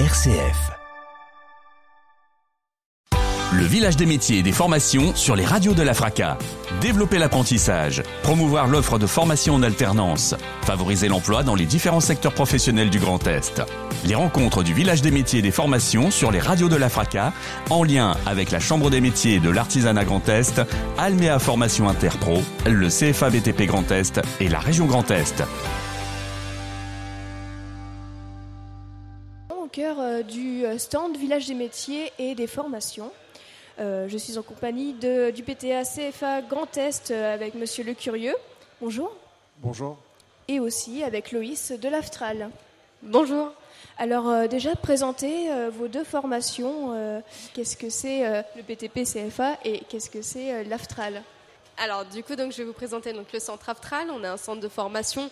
RCF. Le village des métiers et des formations sur les radios de la FRACA. Développer l'apprentissage, promouvoir l'offre de formation en alternance, favoriser l'emploi dans les différents secteurs professionnels du Grand Est. Les rencontres du village des métiers et des formations sur les radios de la FRACA, en lien avec la Chambre des métiers de l'artisanat Grand Est, Almea Formation Interpro, le CFA BTP Grand Est et la région Grand Est. cœur euh, du euh, stand Village des métiers et des formations. Euh, je suis en compagnie de, du PTA CFA Grand Est avec Monsieur Le Curieux. Bonjour. Bonjour. Et aussi avec Loïs de l'Aftral. Bonjour. Alors euh, déjà présentez euh, vos deux formations. euh, qu'est-ce que c'est euh, le BTP CFA et qu'est-ce que c'est euh, l'Aftral? Alors du coup, donc, je vais vous présenter donc, le centre Aftral. On est un centre de formation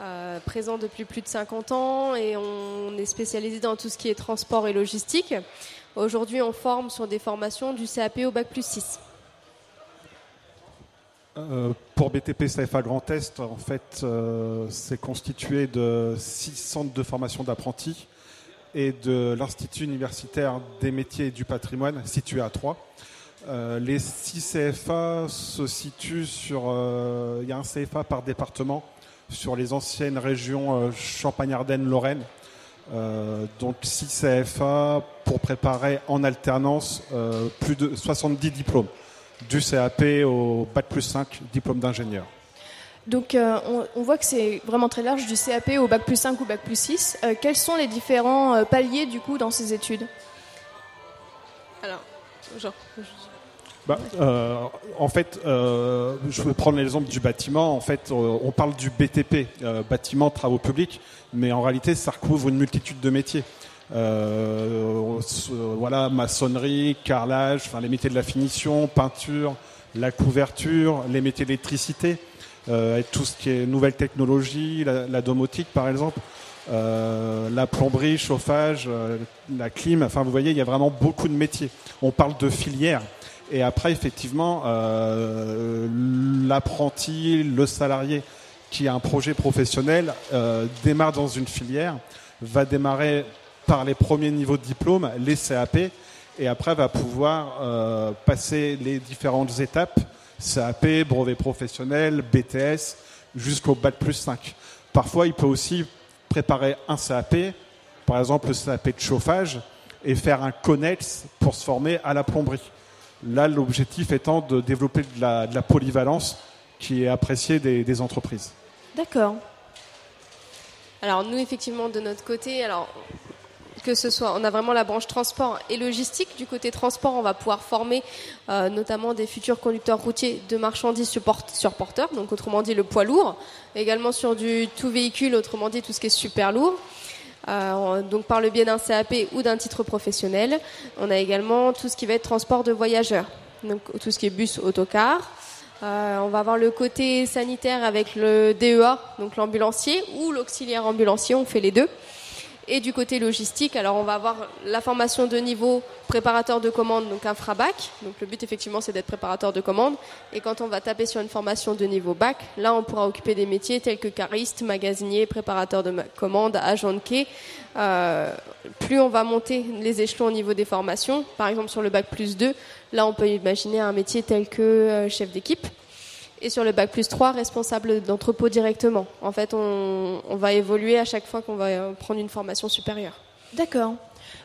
euh, présent depuis plus de 50 ans et on est spécialisé dans tout ce qui est transport et logistique. Aujourd'hui, on forme sur des formations du CAP au Bac plus 6. Euh, pour BTP CFA Grand Est, en fait, euh, c'est constitué de six centres de formation d'apprentis et de l'Institut universitaire des métiers et du patrimoine, situé à Troyes. Euh, les six CFA se situent sur. euh, Il y a un CFA par département sur les anciennes régions euh, Champagne-Ardenne-Lorraine. Euh, donc 6 CFA pour préparer en alternance euh, plus de 70 diplômes du CAP au Bac plus 5, diplôme d'ingénieur. Donc euh, on, on voit que c'est vraiment très large du CAP au Bac plus 5 ou Bac plus 6. Euh, quels sont les différents euh, paliers du coup dans ces études? Alors, genre, Bah, euh, en fait, euh, je vais prendre l'exemple du bâtiment. En fait, euh, on parle du BTP, euh, bâtiment, travaux publics, mais en réalité, ça recouvre une multitude de métiers. Euh, euh, voilà, maçonnerie, carrelage, enfin les métiers de la finition, peinture, la couverture, les métiers d'électricité, et tout ce qui est nouvelles technologies, la, la domotique par exemple, euh, la plomberie, chauffage, euh, la clim. Enfin, vous voyez, il y a vraiment beaucoup de métiers. On parle de filières. Et après, effectivement, euh, l'apprenti, le salarié qui a un projet professionnel euh, démarre dans une filière, va démarrer par les premiers niveaux de diplôme, les CAP, et après va pouvoir euh, passer les différentes étapes, CAP, brevet professionnel, BTS, jusqu'au Bac plus 5. Parfois, il peut aussi préparer un CAP, par exemple le CAP de chauffage, et faire un CONEX pour se former à la plomberie. Là, l'objectif étant de développer de la, de la polyvalence qui est appréciée des, des entreprises. D'accord. Alors nous, effectivement, de notre côté, alors que ce soit, on a vraiment la branche transport et logistique. Du côté transport, on va pouvoir former euh, notamment des futurs conducteurs routiers de marchandises sur porteur, donc autrement dit le poids lourd. Également sur du tout véhicule, autrement dit tout ce qui est super lourd. Euh, donc par le biais d'un CAP ou d'un titre professionnel. On a également tout ce qui va être transport de voyageurs, donc tout ce qui est bus, autocar. Euh, on va avoir le côté sanitaire avec le DEA, donc l'ambulancier, ou l'auxiliaire ambulancier, on fait les deux. Et du côté logistique, alors on va avoir la formation de niveau préparateur de commande, donc infrabac. Donc le but effectivement c'est d'être préparateur de commande. Et quand on va taper sur une formation de niveau bac, là on pourra occuper des métiers tels que cariste, magasinier, préparateur de ma- commande, agent de quai. Euh, plus on va monter les échelons au niveau des formations, par exemple sur le bac plus 2, là on peut imaginer un métier tel que euh, chef d'équipe. Et sur le bac plus 3, responsable d'entrepôt directement. En fait, on, on va évoluer à chaque fois qu'on va euh, prendre une formation supérieure. D'accord.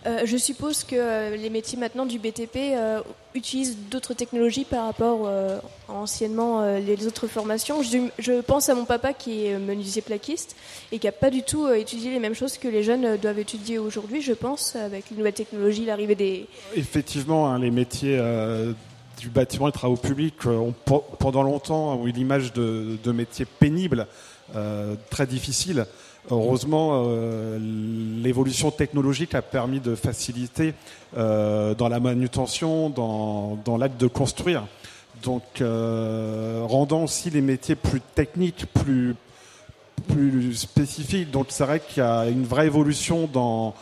Euh, je suppose que euh, les métiers maintenant du BTP euh, utilisent d'autres technologies par rapport euh, à anciennement euh, les autres formations. Je, je pense à mon papa qui est menuisier plaquiste et qui n'a pas du tout euh, étudié les mêmes choses que les jeunes euh, doivent étudier aujourd'hui, je pense, avec les nouvelles technologies, l'arrivée des... Effectivement, hein, les métiers euh, du bâtiment et travaux publics euh, ont pe- pendant longtemps eu l'image de, métiers pénibles, euh, très difficiles. Heureusement, euh, l'évolution technologique a permis de faciliter dans la manutention, dans, l'acte de construire. Donc, rendant aussi les métiers plus techniques, plus, spécifiques. Donc, c'est vrai qu'il y a une vraie évolution dans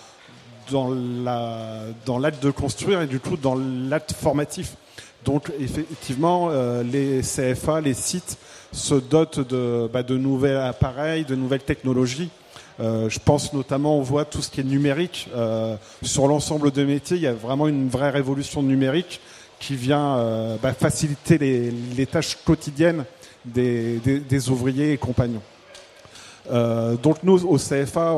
l'acte de construire et du coup dans l'acte formatif. Donc effectivement, euh, les CFA, les sites se dotent de, bah, nouveaux appareils, de nouvelles technologies je pense notamment, on voit tout ce qui est numérique. sur l'ensemble de métiers, il y a vraiment une vraie révolution numérique qui vient bah, faciliter les, tâches quotidiennes des, ouvriers et compagnons. donc nous, au CFA,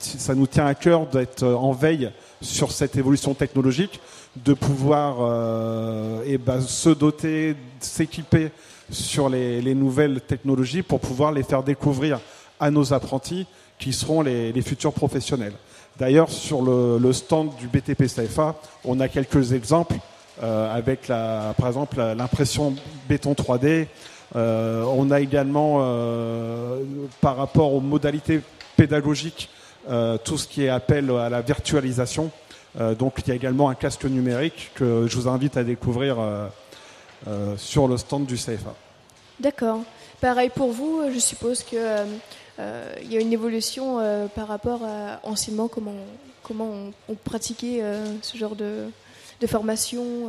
ça nous tient à cœur d'être en veille sur cette évolution technologique, de pouvoir euh, eh ben, se doter, s'équiper sur les, nouvelles technologies pour pouvoir les faire découvrir à nos apprentis qui seront les, futurs professionnels. D'ailleurs, sur le, stand du BTP CFA, on a quelques exemples euh, avec, la, par exemple, l'impression béton 3D. Euh, on a également, par rapport aux modalités pédagogiques, tout ce qui est appel à la virtualisation. Euh, donc il y a également un casque numérique que je vous invite à découvrir euh, euh, sur le stand du CFA. D'accord. Pareil pour vous, je suppose qu'il il y a une évolution par rapport à anciennement comment, comment on, pratiquait ce genre de, de formation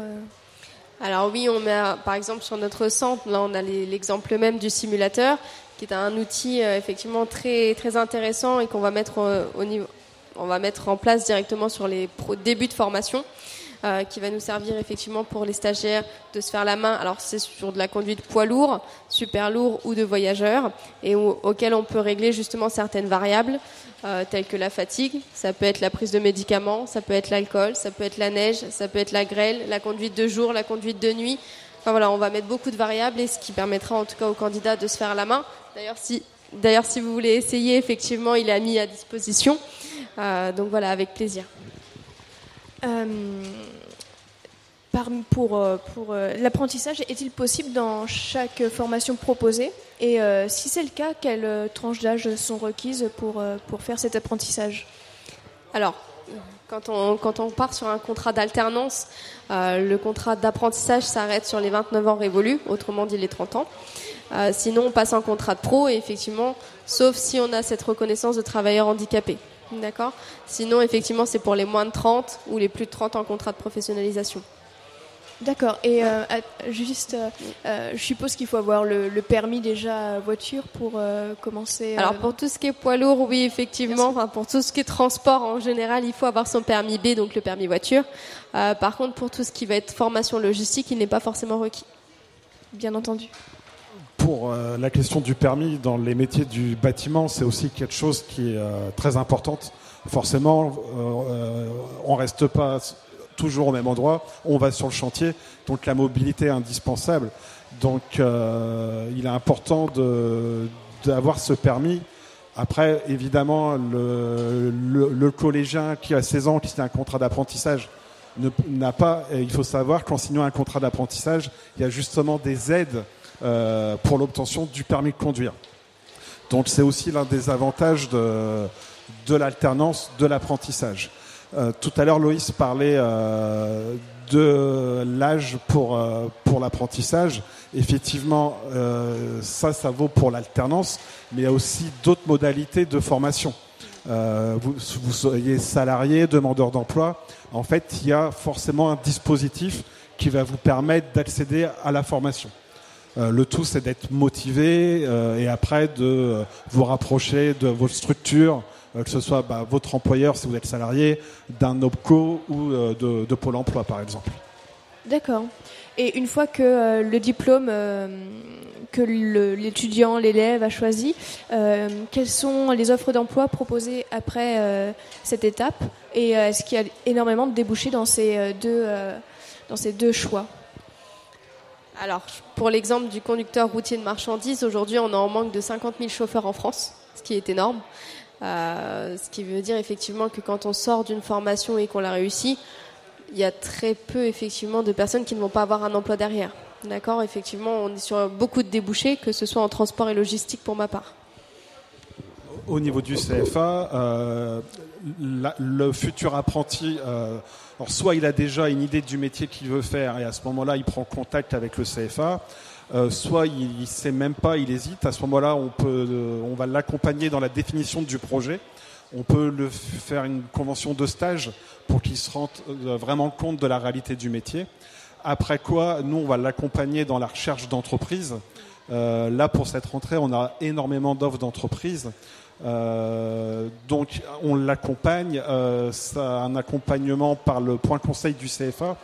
Alors oui, on met par exemple sur notre centre, là on a l'exemple même du simulateur, qui est un outil effectivement très, très intéressant et qu'on va mettre au niveau, on va mettre en place directement sur les débuts de formation. Euh, qui va nous servir effectivement pour les stagiaires de se faire la main. Alors c'est sur de la conduite poids lourd, super lourd ou de voyageurs, et auquel on peut régler justement certaines variables euh, telles que la fatigue, ça peut être la prise de médicaments, ça peut être l'alcool, ça peut être la neige, ça peut être la grêle, la conduite de jour, la conduite de nuit. Enfin voilà, on va mettre beaucoup de variables et ce qui permettra en tout cas aux candidats de se faire la main. D'ailleurs si D'ailleurs, si vous voulez essayer, effectivement, il est mis à disposition. Euh, donc voilà, avec plaisir. Euh, pour, euh, l'apprentissage, est-il possible dans chaque formation proposée Et si c'est le cas, quelles tranches d'âge sont requises pour, faire cet apprentissage Alors, quand on, quand on part sur un contrat d'alternance, le contrat d'apprentissage s'arrête sur les 29 ans révolus, autrement dit les 30 ans. sinon, on passe en contrat de pro et effectivement, sauf si on a cette reconnaissance de travailleur handicapé. D'accord Sinon, effectivement, c'est pour les moins de 30 ou les plus de 30 en contrat de professionnalisation. D'accord. Et euh, juste, euh, euh, je suppose qu'il faut avoir le, permis déjà voiture pour commencer. Alors pour tout ce qui est poids lourd, oui, effectivement. Enfin, pour tout ce qui est transport en général, il faut avoir son permis B, donc le permis voiture. par contre, pour tout ce qui va être formation logistique, il n'est pas forcément requis. Bien entendu pour euh, la question du permis dans les métiers du bâtiment, c'est aussi quelque chose qui est euh, très importante. Forcément, euh, on reste pas toujours au même endroit, on va sur le chantier, donc la mobilité est indispensable. Donc il est important d'avoir ce permis. Après, évidemment, le, le, collégien qui a 16 ans, qui signe un contrat d'apprentissage, n'a pas. Il faut savoir qu'en signant un contrat d'apprentissage, il y a justement des aides euh, pour l'obtention du permis de conduire. Donc c'est aussi l'un des avantages de, de l'alternance, de l'apprentissage. Euh, tout à l'heure, Loïs parlait euh, de l'âge pour, pour l'apprentissage. Effectivement, ça, ça vaut pour l'alternance, mais il y a aussi d'autres modalités de formation. vous, vous soyez salarié, demandeur d'emploi. En fait, il y a forcément un dispositif qui va vous permettre d'accéder à la formation. Euh, le tout, c'est d'être motivé euh, et après de euh, vous rapprocher de votre structure, que ce soit bah, votre employeur si vous êtes salarié, d'un OPCO ou de, Pôle emploi, par exemple. D'accord. Et une fois que le diplôme que l'étudiant, l'élève a choisi, quelles sont les offres d'emploi proposées après cette étape? Et est-ce qu'il y a énormément de débouchés dans dans ces deux choix? Alors, pour l'exemple du conducteur routier de marchandises, aujourd'hui, on a en manque de 50 000 chauffeurs en France, ce qui est énorme. Euh, ce qui veut dire effectivement que quand on sort d'une formation et qu'on l'a réussi, il y a très peu effectivement de personnes qui ne vont pas avoir un emploi derrière. D'accord? Effectivement, on est sur beaucoup de débouchés, que ce soit en transport et logistique pour ma part. Au niveau du CFA, euh, le futur apprenti euh, soit il a déjà une idée du métier qu'il veut faire et à ce moment-là il prend contact avec le CFA, euh, soit il ne sait même pas, il hésite. À ce moment-là, on, peut, on va l'accompagner dans la définition du projet. On peut le faire une convention de stage pour qu'il se rende vraiment compte de la réalité du métier. Après quoi, nous, on va l'accompagner dans la recherche d'entreprise. là, pour cette rentrée, on a énormément d'offres d'entreprises. Donc, on l'accompagne. c'est un accompagnement par le point conseil du CFA.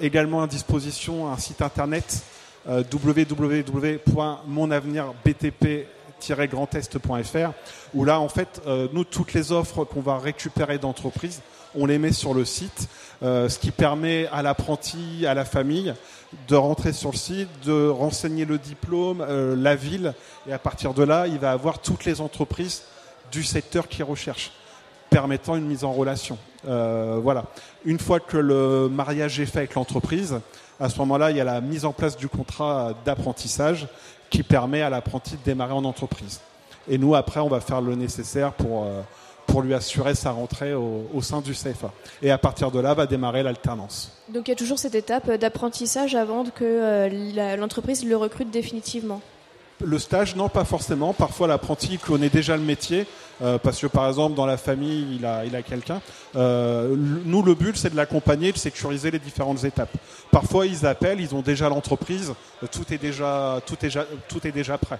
Également à disposition un site internet www.monavenirbtp-grandest.fr où là, en fait, nous, toutes les offres qu'on va récupérer d'entreprises, on les met sur le site, euh, ce qui permet à l'apprenti, à la famille, de rentrer sur le site, de renseigner le diplôme, euh, la ville, et à partir de là, il va avoir toutes les entreprises du secteur qu'il recherche, permettant une mise en relation. Euh, voilà. Une fois que le mariage est fait avec l'entreprise, à ce moment-là, il y a la mise en place du contrat d'apprentissage qui permet à l'apprenti de démarrer en entreprise. Et nous, après, on va faire le nécessaire pour pour lui assurer sa rentrée au, sein du CFA. Et à partir de là, va démarrer l'alternance. Donc il y a toujours cette étape d'apprentissage avant que euh, l'entreprise le recrute définitivement le stage, non, pas forcément. Parfois, l'apprenti connaît déjà le métier, euh, parce que par exemple, dans la famille, il a, il a quelqu'un. Euh, nous, le but, c'est de l'accompagner, de sécuriser les différentes étapes. Parfois, ils appellent, ils ont déjà l'entreprise, tout est déjà, tout est déjà, tout est déjà prêt.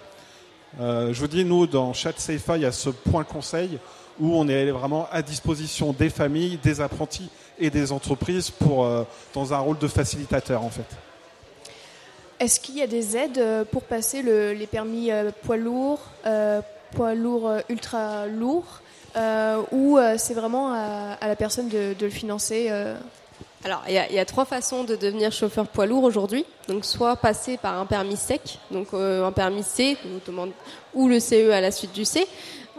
Je vous dis, nous, dans CFA, il y a ce point conseil où on est vraiment à disposition des familles, des apprentis et des entreprises pour, euh, dans un rôle de facilitateur en fait. Est-ce qu'il y a des aides euh, pour passer les permis euh, poids lourds, poids lourds ultra lourds, ou c'est vraiment à, la personne de, le financer alors, il y, a, trois façons de devenir chauffeur poids lourd aujourd'hui. Donc, soit passer par un permis sec, donc un permis C, ou le CE à la suite du C.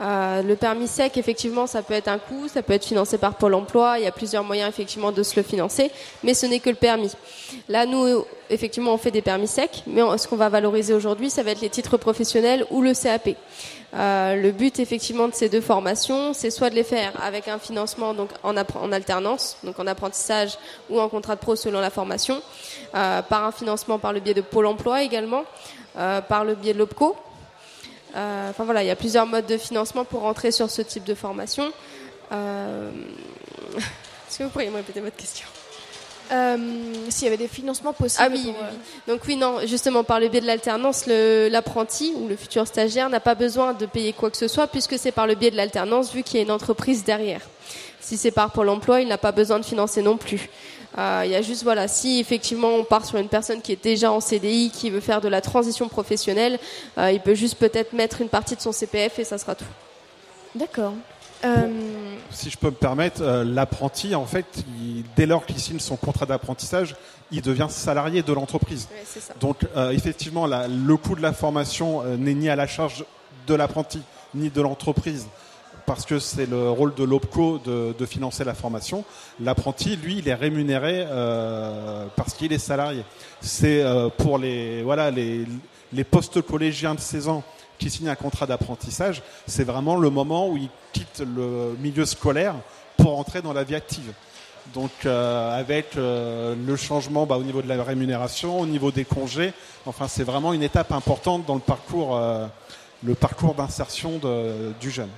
Euh, le permis sec, effectivement, ça peut être un coût, ça peut être financé par Pôle Emploi. Il y a plusieurs moyens, effectivement, de se le financer, mais ce n'est que le permis. Là, nous, effectivement, on fait des permis secs, mais ce qu'on va valoriser aujourd'hui, ça va être les titres professionnels ou le CAP. Euh, le but, effectivement, de ces deux formations, c'est soit de les faire avec un financement donc en, alternance, donc en apprentissage ou en contrat de pro selon la formation, euh, par un financement par le biais de Pôle Emploi également, par le biais de l'OPCO euh, enfin voilà, il y a plusieurs modes de financement pour rentrer sur ce type de formation. Euh, est-ce que vous pourriez me répéter votre question? Euh, S'il y avait des financements possibles. Ah oui, oui, oui, Donc oui, non, justement, par le biais de l'alternance, l'apprenti ou le futur stagiaire n'a pas besoin de payer quoi que ce soit puisque c'est par le biais de l'alternance vu qu'il y a une entreprise derrière. Si c'est par Pôle emploi, il n'a pas besoin de financer non plus. Euh, il y a juste, voilà, si effectivement on part sur une personne qui est déjà en CDI, qui veut faire de la transition professionnelle, euh, il peut juste peut-être mettre une partie de son CPF et ça sera tout. D'accord. Euh, si je peux me permettre, l'apprenti, en fait, dès lors qu'il signe son contrat d'apprentissage, il devient salarié de l'entreprise. Donc, effectivement, le coût de la formation n'est ni à la charge de l'apprenti ni de l'entreprise parce que c'est le rôle de l'OPCO de, financer la formation. L'apprenti, lui, il est rémunéré euh, parce qu'il est salarié. C'est euh, pour les, voilà, les, postes collégiens de 16 ans qui signent un contrat d'apprentissage, c'est vraiment le moment où ils quittent le milieu scolaire pour entrer dans la vie active. Donc euh, avec le changement bah, au niveau de la rémunération, au niveau des congés, enfin c'est vraiment une étape importante dans le parcours, le parcours d'insertion du jeune.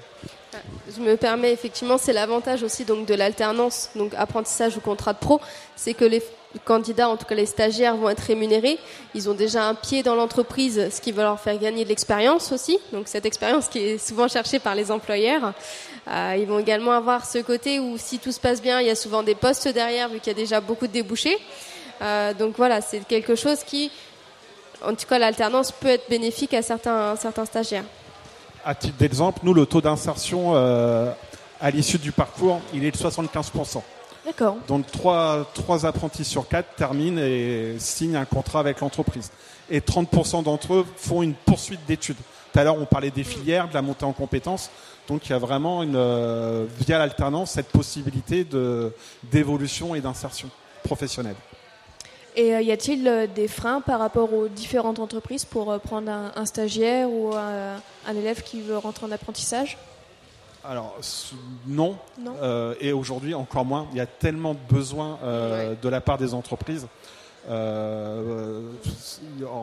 Je me permets effectivement, c'est l'avantage aussi donc de l'alternance, donc apprentissage ou contrat de pro, c'est que les candidats, en tout cas les stagiaires, vont être rémunérés. Ils ont déjà un pied dans l'entreprise, ce qui va leur faire gagner de l'expérience aussi. Donc cette expérience qui est souvent cherchée par les employeurs. Euh, ils vont également avoir ce côté où si tout se passe bien, il y a souvent des postes derrière vu qu'il y a déjà beaucoup de débouchés. Euh, donc voilà, c'est quelque chose qui, en tout cas l'alternance peut être bénéfique à certains, certains stagiaires à titre d'exemple, nous, le taux d'insertion euh, à l'issue du parcours, il est de 75%. D'accord. Donc trois, trois apprentis sur quatre terminent et signent un contrat avec l'entreprise. Et 30% d'entre eux font une poursuite d'études. Tout à l'heure, on parlait des filières, de la montée en compétences. Donc il y a vraiment, une, euh, via l'alternance, cette possibilité d'évolution et d'insertion professionnelle. Et euh, y a-t-il euh, des freins par rapport aux différentes entreprises pour euh, prendre un, stagiaire ou un, élève qui veut rentrer en apprentissage? Alors non, et aujourd'hui encore moins. Il y a tellement de besoins de la part des entreprises. en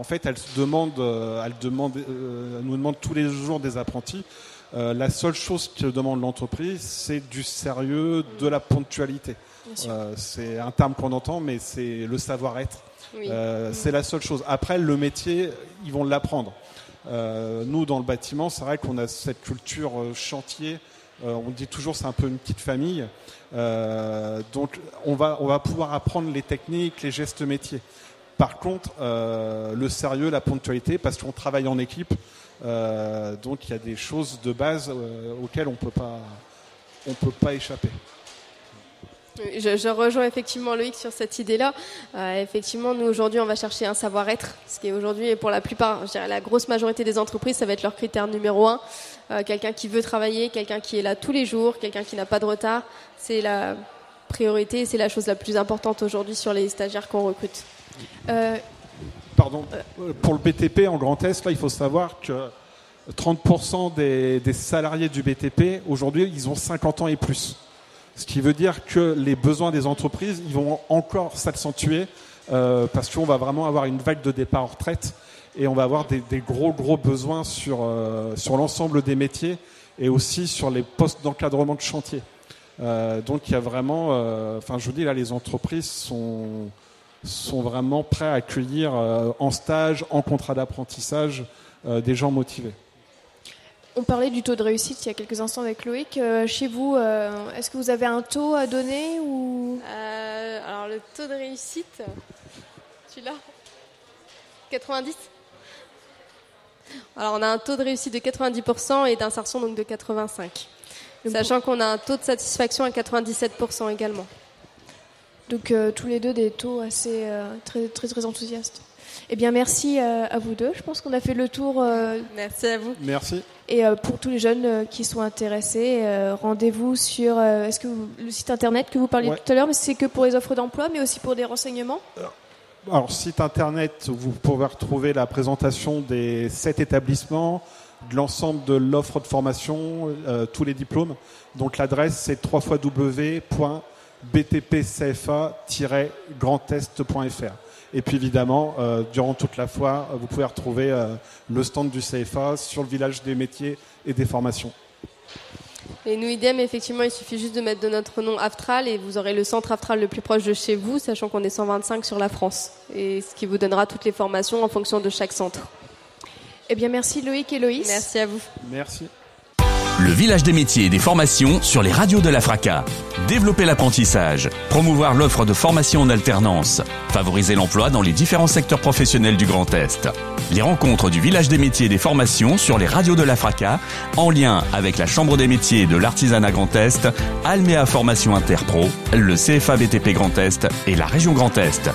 fait, elles, demandent, elles, demandent, nous demandent tous les jours des apprentis. La seule chose que demande l'entreprise, c'est du sérieux, de la ponctualité. Euh, c'est un terme qu'on entend, mais c'est le savoir-être. Euh, c'est la seule chose. Après, le métier, ils vont l'apprendre. nous, dans le bâtiment, c'est vrai qu'on a cette culture chantier. on dit toujours c'est un peu une petite famille. donc, on va, on va pouvoir apprendre les techniques, les gestes métiers. Par contre, le sérieux, la ponctualité, parce qu'on travaille en équipe, euh, donc il y a des choses de base euh, auxquelles on peut pas, on peut pas échapper. Je, rejoins effectivement Loïc sur cette idée-là. Euh, effectivement, nous aujourd'hui, on va chercher un savoir-être, ce qui est aujourd'hui, et pour la plupart, je dirais la grosse majorité des entreprises, ça va être leur critère numéro un. quelqu'un qui veut travailler, quelqu'un qui est là tous les jours, quelqu'un qui n'a pas de retard, c'est la priorité, c'est la chose la plus importante aujourd'hui sur les stagiaires qu'on recrute pardon, pour le BTP en Grand Est, là, il faut savoir que 30% des, salariés du BTP, aujourd'hui, ils ont 50 ans et plus. Ce qui veut dire que les besoins des entreprises, vont encore s'accentuer euh, parce qu'on va vraiment avoir une vague de départ en retraite et on va avoir des, gros, gros besoins sur, euh, sur l'ensemble des métiers et aussi sur les postes d'encadrement de chantier. Euh, donc il y a vraiment, enfin je vous dis là, les entreprises sont sont vraiment prêts à accueillir en stage, en contrat d'apprentissage, des gens motivés. On parlait du taux de réussite il y a quelques instants avec Loïc. Euh, chez vous, est-ce que vous avez un taux à donner ou? Alors le taux de réussite, tu l'as 90 Alors on a un taux de réussite de 90% et d'insertion donc de 85%. Sachant qu'on a un taux de satisfaction à 97% également. Donc euh, tous les deux des taux assez euh, très, très très enthousiastes. Eh bien merci euh, à vous deux. Je pense qu'on a fait le tour. merci à vous. Merci. Et pour tous les jeunes qui sont intéressés, rendez-vous sur est-ce que le site internet que vous parliez tout à l'heure, mais c'est que pour les offres d'emploi, mais aussi pour des renseignements. Alors site internet, vous pouvez retrouver la présentation des sept établissements, de l'ensemble de l'offre de formation, tous les diplômes. Donc l'adresse c'est www btpcfa-grandest.fr. Et puis évidemment, euh, durant toute la foire, vous pouvez retrouver euh, le stand du CFA sur le village des métiers et des formations. Et nous, idem, effectivement, il suffit juste de mettre de notre nom Aftral et vous aurez le centre Aftral le plus proche de chez vous, sachant qu'on est 125 sur la France. Et ce qui vous donnera toutes les formations en fonction de chaque centre. Eh bien, merci Loïc et Loïs. Merci à vous. Merci. Le village des métiers et des formations sur les radios de la FRACA. Développer l'apprentissage, promouvoir l'offre de formation en alternance, favoriser l'emploi dans les différents secteurs professionnels du Grand Est. Les rencontres du village des métiers et des formations sur les radios de la FRACA, en lien avec la Chambre des métiers de l'artisanat Grand Est, Almea Formation Interpro, le CFA BTP Grand Est et la région Grand Est.